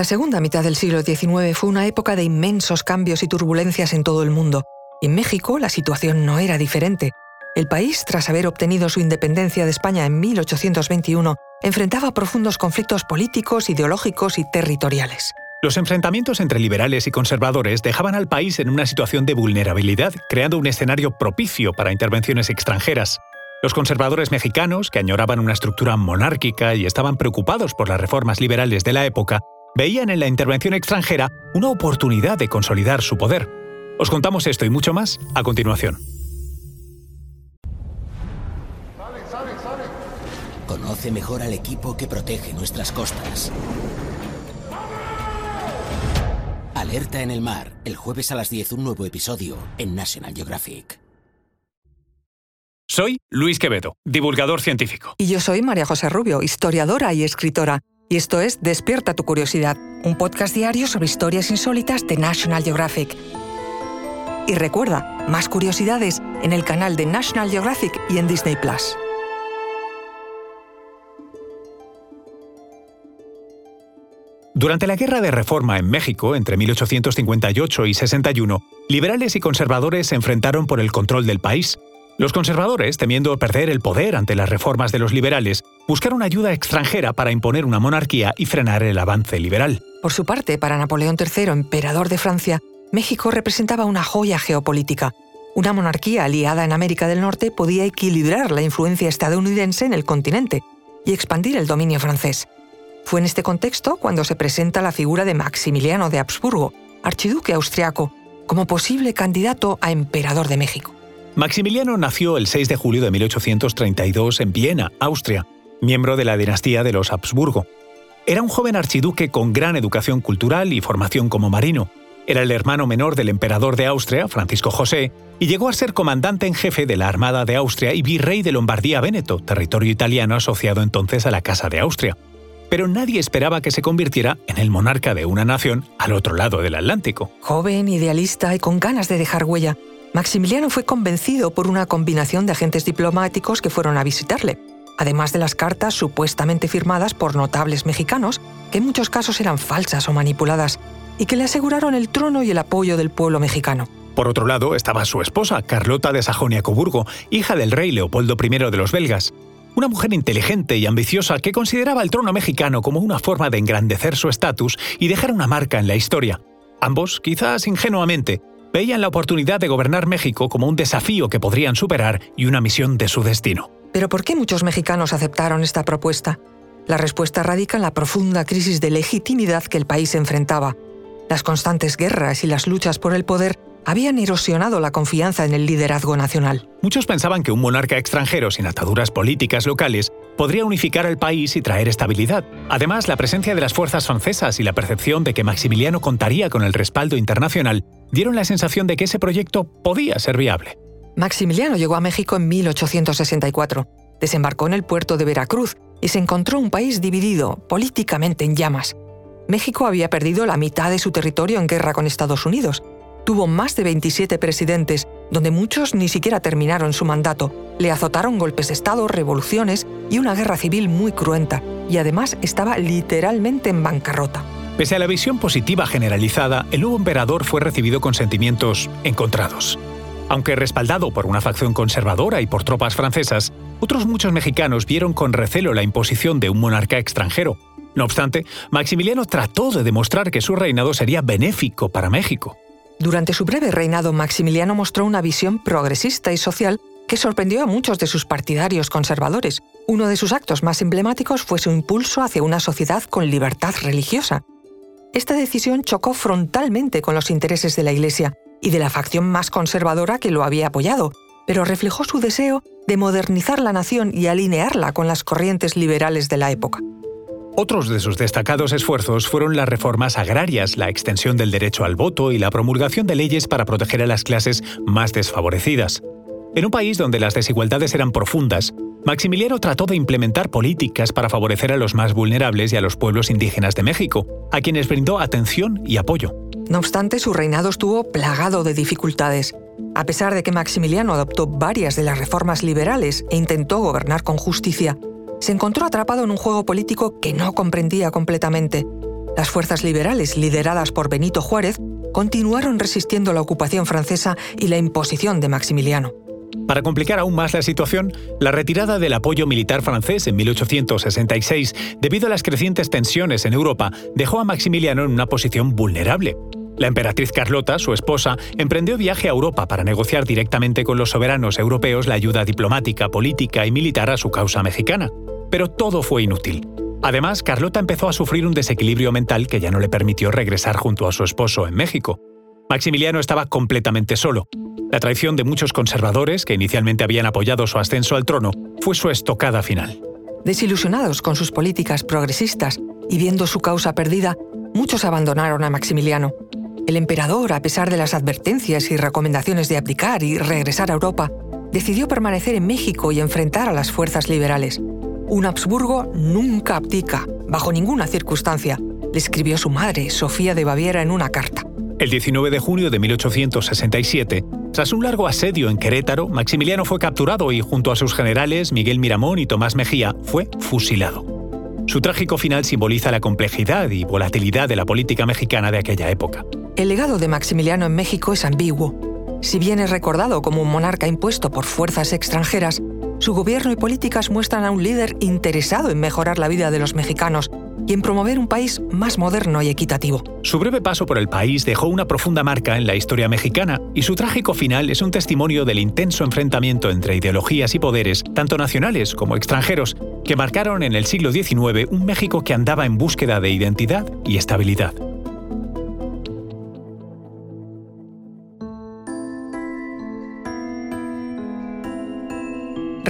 La segunda mitad del siglo XIX fue una época de inmensos cambios y turbulencias en todo el mundo. En México la situación no era diferente. El país, tras haber obtenido su independencia de España en 1821, enfrentaba profundos conflictos políticos, ideológicos y territoriales. Los enfrentamientos entre liberales y conservadores dejaban al país en una situación de vulnerabilidad, creando un escenario propicio para intervenciones extranjeras. Los conservadores mexicanos, que añoraban una estructura monárquica y estaban preocupados por las reformas liberales de la época, veían en la intervención extranjera una oportunidad de consolidar su poder. Os contamos esto y mucho más a continuación. Conoce mejor al equipo que protege nuestras costas. Alerta en el mar, el jueves a las 10 un nuevo episodio en National Geographic. Soy Luis Quevedo, divulgador científico. Y yo soy María José Rubio, historiadora y escritora. Y esto es Despierta tu curiosidad, un podcast diario sobre historias insólitas de National Geographic. Y recuerda, más curiosidades en el canal de National Geographic y en Disney Plus. Durante la Guerra de Reforma en México, entre 1858 y 61, liberales y conservadores se enfrentaron por el control del país. Los conservadores, temiendo perder el poder ante las reformas de los liberales, buscaron ayuda extranjera para imponer una monarquía y frenar el avance liberal. Por su parte, para Napoleón III, emperador de Francia, México representaba una joya geopolítica. Una monarquía aliada en América del Norte podía equilibrar la influencia estadounidense en el continente y expandir el dominio francés. Fue en este contexto cuando se presenta la figura de Maximiliano de Habsburgo, archiduque austriaco, como posible candidato a emperador de México. Maximiliano nació el 6 de julio de 1832 en Viena, Austria, miembro de la dinastía de los Habsburgo. Era un joven archiduque con gran educación cultural y formación como marino. Era el hermano menor del emperador de Austria, Francisco José, y llegó a ser comandante en jefe de la Armada de Austria y virrey de Lombardía-Véneto, territorio italiano asociado entonces a la Casa de Austria pero nadie esperaba que se convirtiera en el monarca de una nación al otro lado del Atlántico. Joven, idealista y con ganas de dejar huella, Maximiliano fue convencido por una combinación de agentes diplomáticos que fueron a visitarle, además de las cartas supuestamente firmadas por notables mexicanos, que en muchos casos eran falsas o manipuladas, y que le aseguraron el trono y el apoyo del pueblo mexicano. Por otro lado estaba su esposa, Carlota de Sajonia-Coburgo, hija del rey Leopoldo I de los belgas, una mujer inteligente y ambiciosa que consideraba el trono mexicano como una forma de engrandecer su estatus y dejar una marca en la historia. Ambos, quizás ingenuamente, veían la oportunidad de gobernar México como un desafío que podrían superar y una misión de su destino. Pero ¿por qué muchos mexicanos aceptaron esta propuesta? La respuesta radica en la profunda crisis de legitimidad que el país enfrentaba. Las constantes guerras y las luchas por el poder habían erosionado la confianza en el liderazgo nacional. Muchos pensaban que un monarca extranjero sin ataduras políticas locales podría unificar al país y traer estabilidad. Además, la presencia de las fuerzas francesas y la percepción de que Maximiliano contaría con el respaldo internacional dieron la sensación de que ese proyecto podía ser viable. Maximiliano llegó a México en 1864, desembarcó en el puerto de Veracruz y se encontró un país dividido, políticamente en llamas. México había perdido la mitad de su territorio en guerra con Estados Unidos Tuvo más de 27 presidentes, donde muchos ni siquiera terminaron su mandato. Le azotaron golpes de Estado, revoluciones y una guerra civil muy cruenta, y además estaba literalmente en bancarrota. Pese a la visión positiva generalizada, el nuevo emperador fue recibido con sentimientos encontrados. Aunque respaldado por una facción conservadora y por tropas francesas, otros muchos mexicanos vieron con recelo la imposición de un monarca extranjero. No obstante, Maximiliano trató de demostrar que su reinado sería benéfico para México. Durante su breve reinado, Maximiliano mostró una visión progresista y social que sorprendió a muchos de sus partidarios conservadores. Uno de sus actos más emblemáticos fue su impulso hacia una sociedad con libertad religiosa. Esta decisión chocó frontalmente con los intereses de la Iglesia y de la facción más conservadora que lo había apoyado, pero reflejó su deseo de modernizar la nación y alinearla con las corrientes liberales de la época. Otros de sus destacados esfuerzos fueron las reformas agrarias, la extensión del derecho al voto y la promulgación de leyes para proteger a las clases más desfavorecidas. En un país donde las desigualdades eran profundas, Maximiliano trató de implementar políticas para favorecer a los más vulnerables y a los pueblos indígenas de México, a quienes brindó atención y apoyo. No obstante, su reinado estuvo plagado de dificultades. A pesar de que Maximiliano adoptó varias de las reformas liberales e intentó gobernar con justicia, se encontró atrapado en un juego político que no comprendía completamente. Las fuerzas liberales, lideradas por Benito Juárez, continuaron resistiendo la ocupación francesa y la imposición de Maximiliano. Para complicar aún más la situación, la retirada del apoyo militar francés en 1866, debido a las crecientes tensiones en Europa, dejó a Maximiliano en una posición vulnerable. La emperatriz Carlota, su esposa, emprendió viaje a Europa para negociar directamente con los soberanos europeos la ayuda diplomática, política y militar a su causa mexicana. Pero todo fue inútil. Además, Carlota empezó a sufrir un desequilibrio mental que ya no le permitió regresar junto a su esposo en México. Maximiliano estaba completamente solo. La traición de muchos conservadores, que inicialmente habían apoyado su ascenso al trono, fue su estocada final. Desilusionados con sus políticas progresistas y viendo su causa perdida, muchos abandonaron a Maximiliano. El emperador, a pesar de las advertencias y recomendaciones de abdicar y regresar a Europa, decidió permanecer en México y enfrentar a las fuerzas liberales. Un Habsburgo nunca abdica, bajo ninguna circunstancia, le escribió su madre, Sofía de Baviera, en una carta. El 19 de junio de 1867, tras un largo asedio en Querétaro, Maximiliano fue capturado y junto a sus generales Miguel Miramón y Tomás Mejía fue fusilado. Su trágico final simboliza la complejidad y volatilidad de la política mexicana de aquella época. El legado de Maximiliano en México es ambiguo. Si bien es recordado como un monarca impuesto por fuerzas extranjeras, su gobierno y políticas muestran a un líder interesado en mejorar la vida de los mexicanos y en promover un país más moderno y equitativo. Su breve paso por el país dejó una profunda marca en la historia mexicana y su trágico final es un testimonio del intenso enfrentamiento entre ideologías y poderes, tanto nacionales como extranjeros, que marcaron en el siglo XIX un México que andaba en búsqueda de identidad y estabilidad.